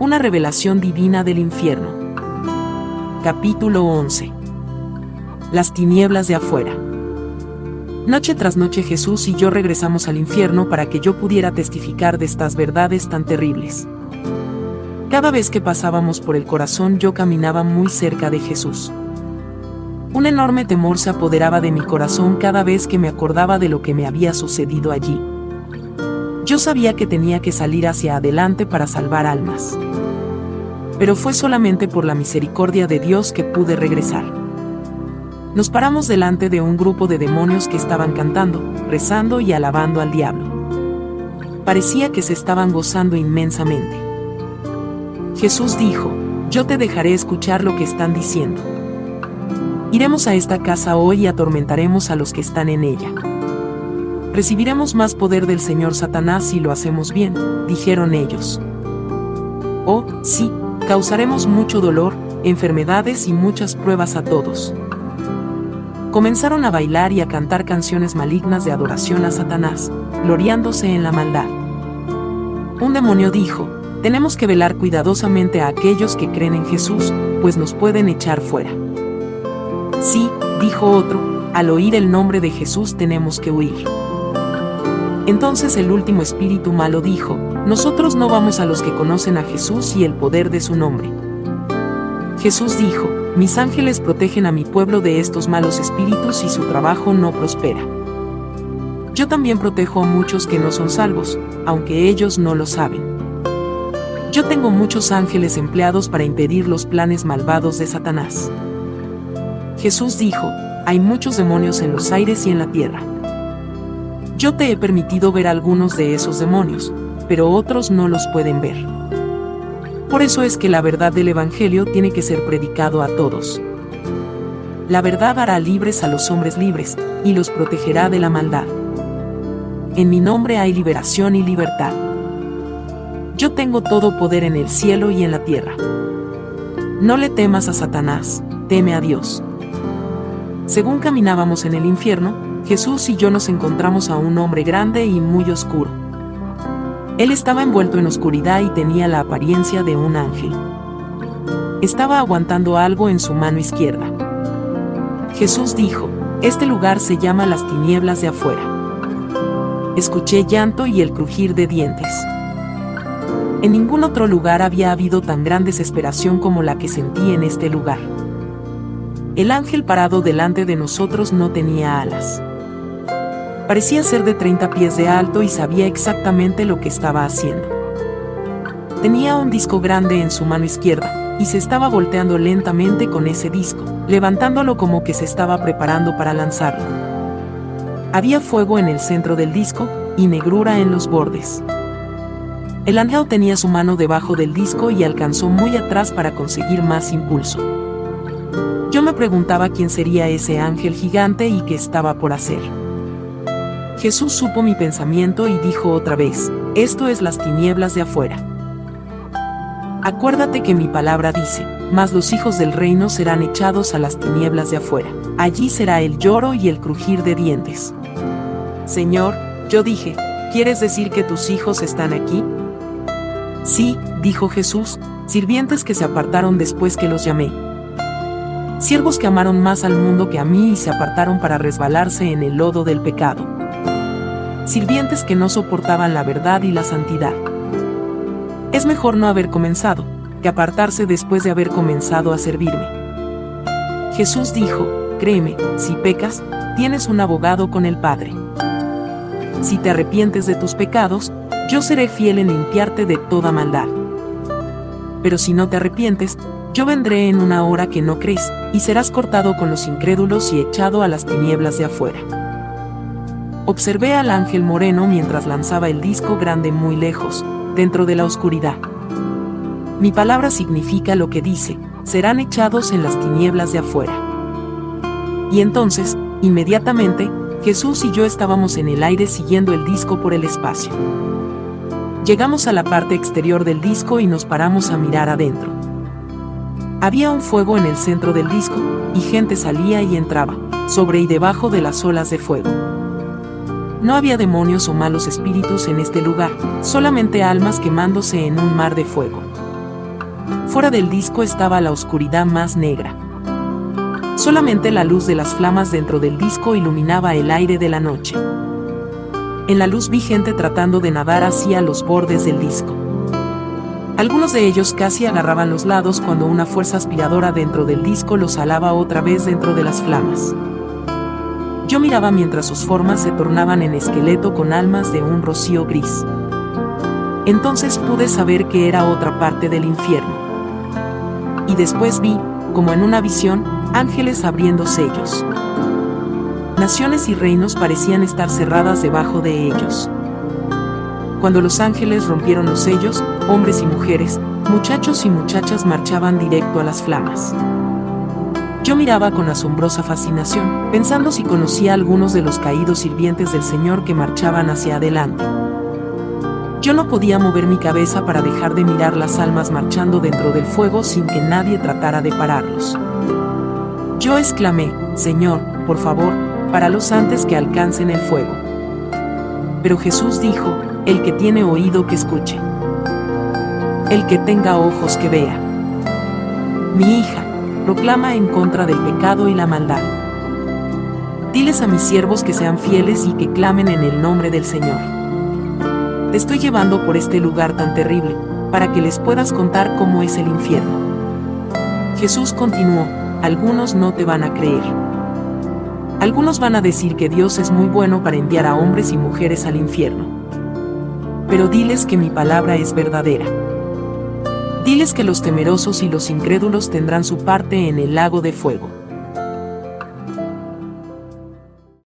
Una revelación divina del infierno. Capítulo 11. Las tinieblas de afuera. Noche tras noche Jesús y yo regresamos al infierno para que yo pudiera testificar de estas verdades tan terribles. Cada vez que pasábamos por el corazón yo caminaba muy cerca de Jesús. Un enorme temor se apoderaba de mi corazón cada vez que me acordaba de lo que me había sucedido allí. Yo sabía que tenía que salir hacia adelante para salvar almas. Pero fue solamente por la misericordia de Dios que pude regresar. Nos paramos delante de un grupo de demonios que estaban cantando, rezando y alabando al diablo. Parecía que se estaban gozando inmensamente. Jesús dijo, yo te dejaré escuchar lo que están diciendo. Iremos a esta casa hoy y atormentaremos a los que están en ella recibiremos más poder del Señor Satanás si lo hacemos bien, dijeron ellos. Oh, sí, causaremos mucho dolor, enfermedades y muchas pruebas a todos. Comenzaron a bailar y a cantar canciones malignas de adoración a Satanás, gloriándose en la maldad. Un demonio dijo, tenemos que velar cuidadosamente a aquellos que creen en Jesús, pues nos pueden echar fuera. Sí, dijo otro, al oír el nombre de Jesús tenemos que huir. Entonces el último espíritu malo dijo, nosotros no vamos a los que conocen a Jesús y el poder de su nombre. Jesús dijo, mis ángeles protegen a mi pueblo de estos malos espíritus y su trabajo no prospera. Yo también protejo a muchos que no son salvos, aunque ellos no lo saben. Yo tengo muchos ángeles empleados para impedir los planes malvados de Satanás. Jesús dijo, hay muchos demonios en los aires y en la tierra. Yo te he permitido ver algunos de esos demonios, pero otros no los pueden ver. Por eso es que la verdad del Evangelio tiene que ser predicado a todos. La verdad hará libres a los hombres libres, y los protegerá de la maldad. En mi nombre hay liberación y libertad. Yo tengo todo poder en el cielo y en la tierra. No le temas a Satanás, teme a Dios. Según caminábamos en el infierno, Jesús y yo nos encontramos a un hombre grande y muy oscuro. Él estaba envuelto en oscuridad y tenía la apariencia de un ángel. Estaba aguantando algo en su mano izquierda. Jesús dijo, este lugar se llama las tinieblas de afuera. Escuché llanto y el crujir de dientes. En ningún otro lugar había habido tan gran desesperación como la que sentí en este lugar. El ángel parado delante de nosotros no tenía alas. Parecía ser de 30 pies de alto y sabía exactamente lo que estaba haciendo. Tenía un disco grande en su mano izquierda, y se estaba volteando lentamente con ese disco, levantándolo como que se estaba preparando para lanzarlo. Había fuego en el centro del disco, y negrura en los bordes. El ángel tenía su mano debajo del disco y alcanzó muy atrás para conseguir más impulso. Yo me preguntaba quién sería ese ángel gigante y qué estaba por hacer. Jesús supo mi pensamiento y dijo otra vez, esto es las tinieblas de afuera. Acuérdate que mi palabra dice, mas los hijos del reino serán echados a las tinieblas de afuera. Allí será el lloro y el crujir de dientes. Señor, yo dije, ¿quieres decir que tus hijos están aquí? Sí, dijo Jesús, sirvientes que se apartaron después que los llamé. Siervos que amaron más al mundo que a mí y se apartaron para resbalarse en el lodo del pecado sirvientes que no soportaban la verdad y la santidad. Es mejor no haber comenzado, que apartarse después de haber comenzado a servirme. Jesús dijo, créeme, si pecas, tienes un abogado con el Padre. Si te arrepientes de tus pecados, yo seré fiel en limpiarte de toda maldad. Pero si no te arrepientes, yo vendré en una hora que no crees, y serás cortado con los incrédulos y echado a las tinieblas de afuera. Observé al ángel moreno mientras lanzaba el disco grande muy lejos, dentro de la oscuridad. Mi palabra significa lo que dice, serán echados en las tinieblas de afuera. Y entonces, inmediatamente, Jesús y yo estábamos en el aire siguiendo el disco por el espacio. Llegamos a la parte exterior del disco y nos paramos a mirar adentro. Había un fuego en el centro del disco, y gente salía y entraba, sobre y debajo de las olas de fuego. No había demonios o malos espíritus en este lugar, solamente almas quemándose en un mar de fuego. Fuera del disco estaba la oscuridad más negra. Solamente la luz de las flamas dentro del disco iluminaba el aire de la noche. En la luz vi gente tratando de nadar hacia los bordes del disco. Algunos de ellos casi agarraban los lados cuando una fuerza aspiradora dentro del disco los alaba otra vez dentro de las flamas. Yo miraba mientras sus formas se tornaban en esqueleto con almas de un rocío gris. Entonces pude saber que era otra parte del infierno. Y después vi, como en una visión, ángeles abriendo sellos. Naciones y reinos parecían estar cerradas debajo de ellos. Cuando los ángeles rompieron los sellos, hombres y mujeres, muchachos y muchachas marchaban directo a las flamas. Yo miraba con asombrosa fascinación, pensando si conocía a algunos de los caídos sirvientes del Señor que marchaban hacia adelante. Yo no podía mover mi cabeza para dejar de mirar las almas marchando dentro del fuego sin que nadie tratara de pararlos. Yo exclamé, Señor, por favor, paralos antes que alcancen el fuego. Pero Jesús dijo, el que tiene oído que escuche. El que tenga ojos que vea. Mi hija, proclama en contra del pecado y la maldad. Diles a mis siervos que sean fieles y que clamen en el nombre del Señor. Te estoy llevando por este lugar tan terrible, para que les puedas contar cómo es el infierno. Jesús continuó, algunos no te van a creer. Algunos van a decir que Dios es muy bueno para enviar a hombres y mujeres al infierno pero diles que mi palabra es verdadera. Diles que los temerosos y los incrédulos tendrán su parte en el lago de fuego.